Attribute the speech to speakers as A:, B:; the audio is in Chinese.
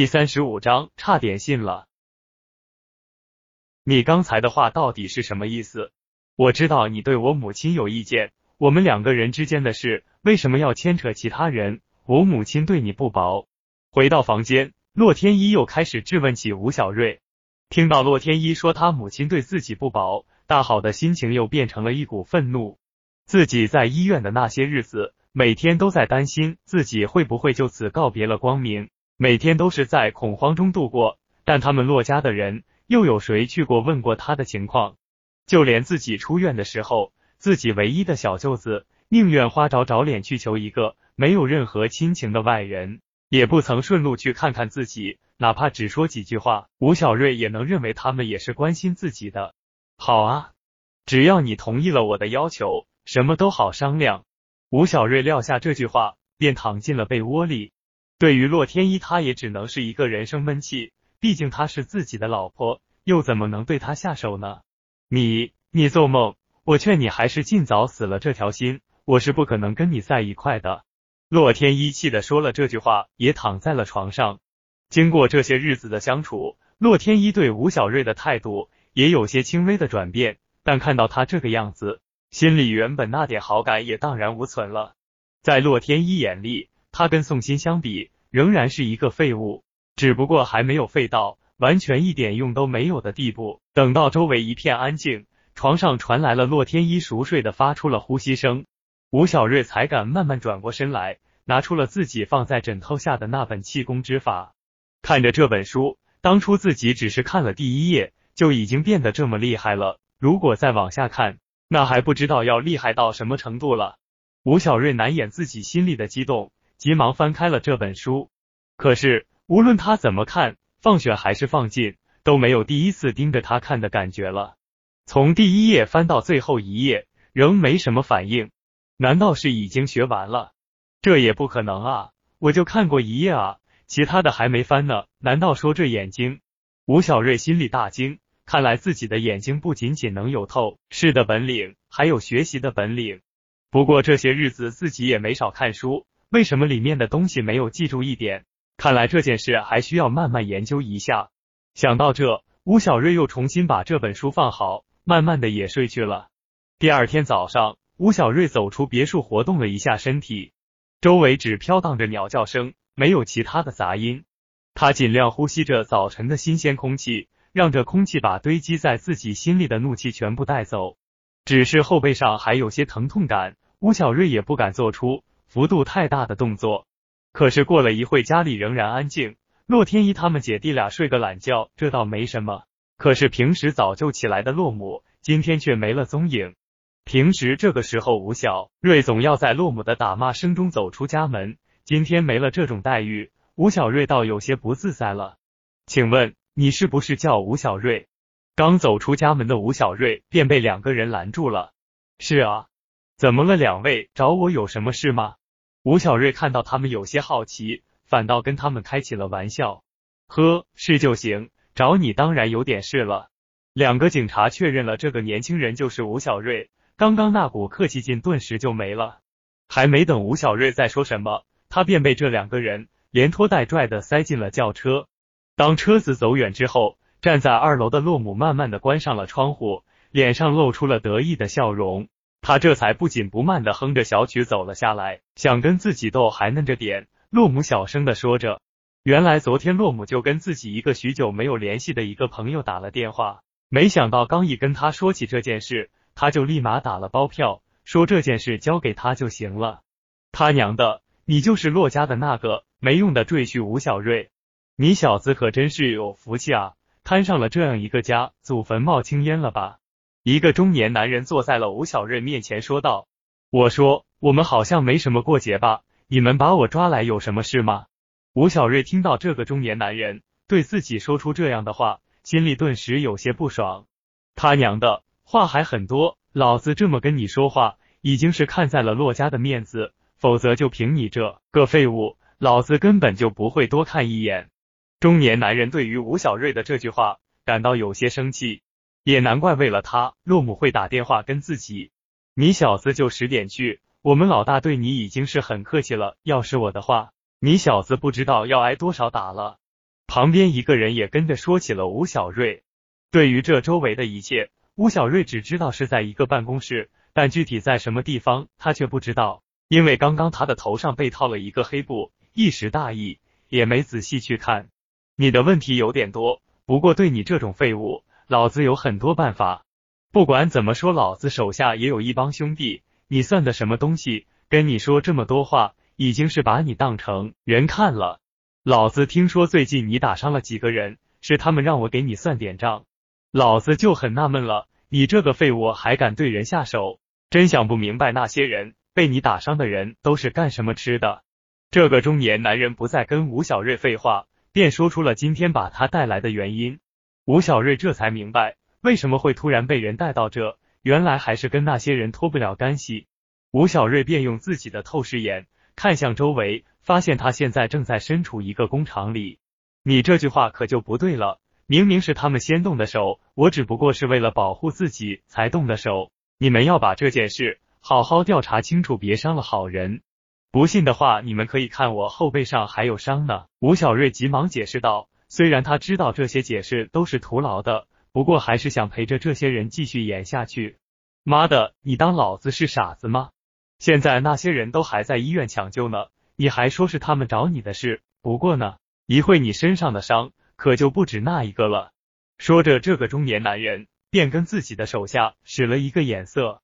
A: 第三十五章差点信了。你刚才的话到底是什么意思？我知道你对我母亲有意见，我们两个人之间的事为什么要牵扯其他人？我母亲对你不薄。回到房间，洛天依又开始质问起吴小瑞。听到洛天依说他母亲对自己不薄，大好的心情又变成了一股愤怒。自己在医院的那些日子，每天都在担心自己会不会就此告别了光明，每天都是在恐慌中度过。但他们洛家的人。又有谁去过问过他的情况？就连自己出院的时候，自己唯一的小舅子宁愿花着找脸去求一个没有任何亲情的外人，也不曾顺路去看看自己，哪怕只说几句话，吴小瑞也能认为他们也是关心自己的。好啊，只要你同意了我的要求，什么都好商量。吴小瑞撂下这句话，便躺进了被窝里。对于洛天依，他也只能是一个人生闷气。毕竟她是自己的老婆，又怎么能对她下手呢？你你做梦！我劝你还是尽早死了这条心，我是不可能跟你在一块的。洛天依气的说了这句话，也躺在了床上。经过这些日子的相处，洛天依对吴小瑞的态度也有些轻微的转变，但看到他这个样子，心里原本那点好感也荡然无存了。在洛天依眼里，他跟宋鑫相比，仍然是一个废物。只不过还没有废到完全一点用都没有的地步。等到周围一片安静，床上传来了洛天依熟睡的发出了呼吸声，吴小瑞才敢慢慢转过身来，拿出了自己放在枕头下的那本气功之法。看着这本书，当初自己只是看了第一页，就已经变得这么厉害了。如果再往下看，那还不知道要厉害到什么程度了。吴小瑞难掩自己心里的激动，急忙翻开了这本书，可是。无论他怎么看，放选还是放进，都没有第一次盯着他看的感觉了。从第一页翻到最后一页，仍没什么反应。难道是已经学完了？这也不可能啊！我就看过一页啊，其他的还没翻呢。难道说这眼睛？吴小瑞心里大惊，看来自己的眼睛不仅仅能有透视的本领，还有学习的本领。不过这些日子自己也没少看书，为什么里面的东西没有记住一点？看来这件事还需要慢慢研究一下。想到这，吴小瑞又重新把这本书放好，慢慢的也睡去了。第二天早上，吴小瑞走出别墅，活动了一下身体，周围只飘荡着鸟叫声，没有其他的杂音。他尽量呼吸着早晨的新鲜空气，让这空气把堆积在自己心里的怒气全部带走。只是后背上还有些疼痛感，吴小瑞也不敢做出幅度太大的动作。可是过了一会，家里仍然安静。洛天依他们姐弟俩睡个懒觉，这倒没什么。可是平时早就起来的洛母，今天却没了踪影。平时这个时候，吴小瑞总要在洛母的打骂声中走出家门，今天没了这种待遇，吴小瑞倒有些不自在了。请问你是不是叫吴小瑞？刚走出家门的吴小瑞便被两个人拦住了。是啊，怎么了？两位找我有什么事吗？吴小瑞看到他们有些好奇，反倒跟他们开起了玩笑。呵，是就行，找你当然有点事了。两个警察确认了这个年轻人就是吴小瑞，刚刚那股客气劲顿时就没了。还没等吴小瑞再说什么，他便被这两个人连拖带拽的塞进了轿车。当车子走远之后，站在二楼的洛姆慢慢的关上了窗户，脸上露出了得意的笑容。他这才不紧不慢的哼着小曲走了下来，想跟自己斗还嫩着点。洛姆小声的说着，原来昨天洛姆就跟自己一个许久没有联系的一个朋友打了电话，没想到刚一跟他说起这件事，他就立马打了包票，说这件事交给他就行了。他娘的，你就是洛家的那个没用的赘婿吴小瑞，你小子可真是有福气啊，摊上了这样一个家，祖坟冒青烟了吧？一个中年男人坐在了吴小瑞面前，说道：“我说，我们好像没什么过节吧？你们把我抓来有什么事吗？”吴小瑞听到这个中年男人对自己说出这样的话，心里顿时有些不爽。他娘的，话还很多！老子这么跟你说话，已经是看在了洛家的面子，否则就凭你这个废物，老子根本就不会多看一眼。中年男人对于吴小瑞的这句话感到有些生气。也难怪，为了他，洛母会打电话跟自己。你小子就十点去，我们老大对你已经是很客气了。要是我的话，你小子不知道要挨多少打了。旁边一个人也跟着说起了吴小瑞。对于这周围的一切，吴小瑞只知道是在一个办公室，但具体在什么地方他却不知道，因为刚刚他的头上被套了一个黑布，一时大意也没仔细去看。你的问题有点多，不过对你这种废物，老子有很多办法。不管怎么说，老子手下也有一帮兄弟，你算的什么东西？跟你说这么多话，已经是把你当成人看了。老子听说最近你打伤了几个人，是他们让我给你算点账。老子就很纳闷了，你这个废物还敢对人下手，真想不明白那些人被你打伤的人都是干什么吃的。这个中年男人不再跟吴小瑞废话，便说出了今天把他带来的原因。吴小瑞这才明白为什么会突然被人带到这，原来还是跟那些人脱不了干系。吴小瑞便用自己的透视眼看向周围。发现他现在正在身处一个工厂里，你这句话可就不对了。明明是他们先动的手，我只不过是为了保护自己才动的手。你们要把这件事好好调查清楚，别伤了好人。不信的话，你们可以看我后背上还有伤呢。吴小瑞急忙解释道，虽然他知道这些解释都是徒劳的，不过还是想陪着这些人继续演下去。妈的，你当老子是傻子吗？现在那些人都还在医院抢救呢。你还说是他们找你的事，不过呢，一会你身上的伤可就不止那一个了。说着，这个中年男人便跟自己的手下使了一个眼色。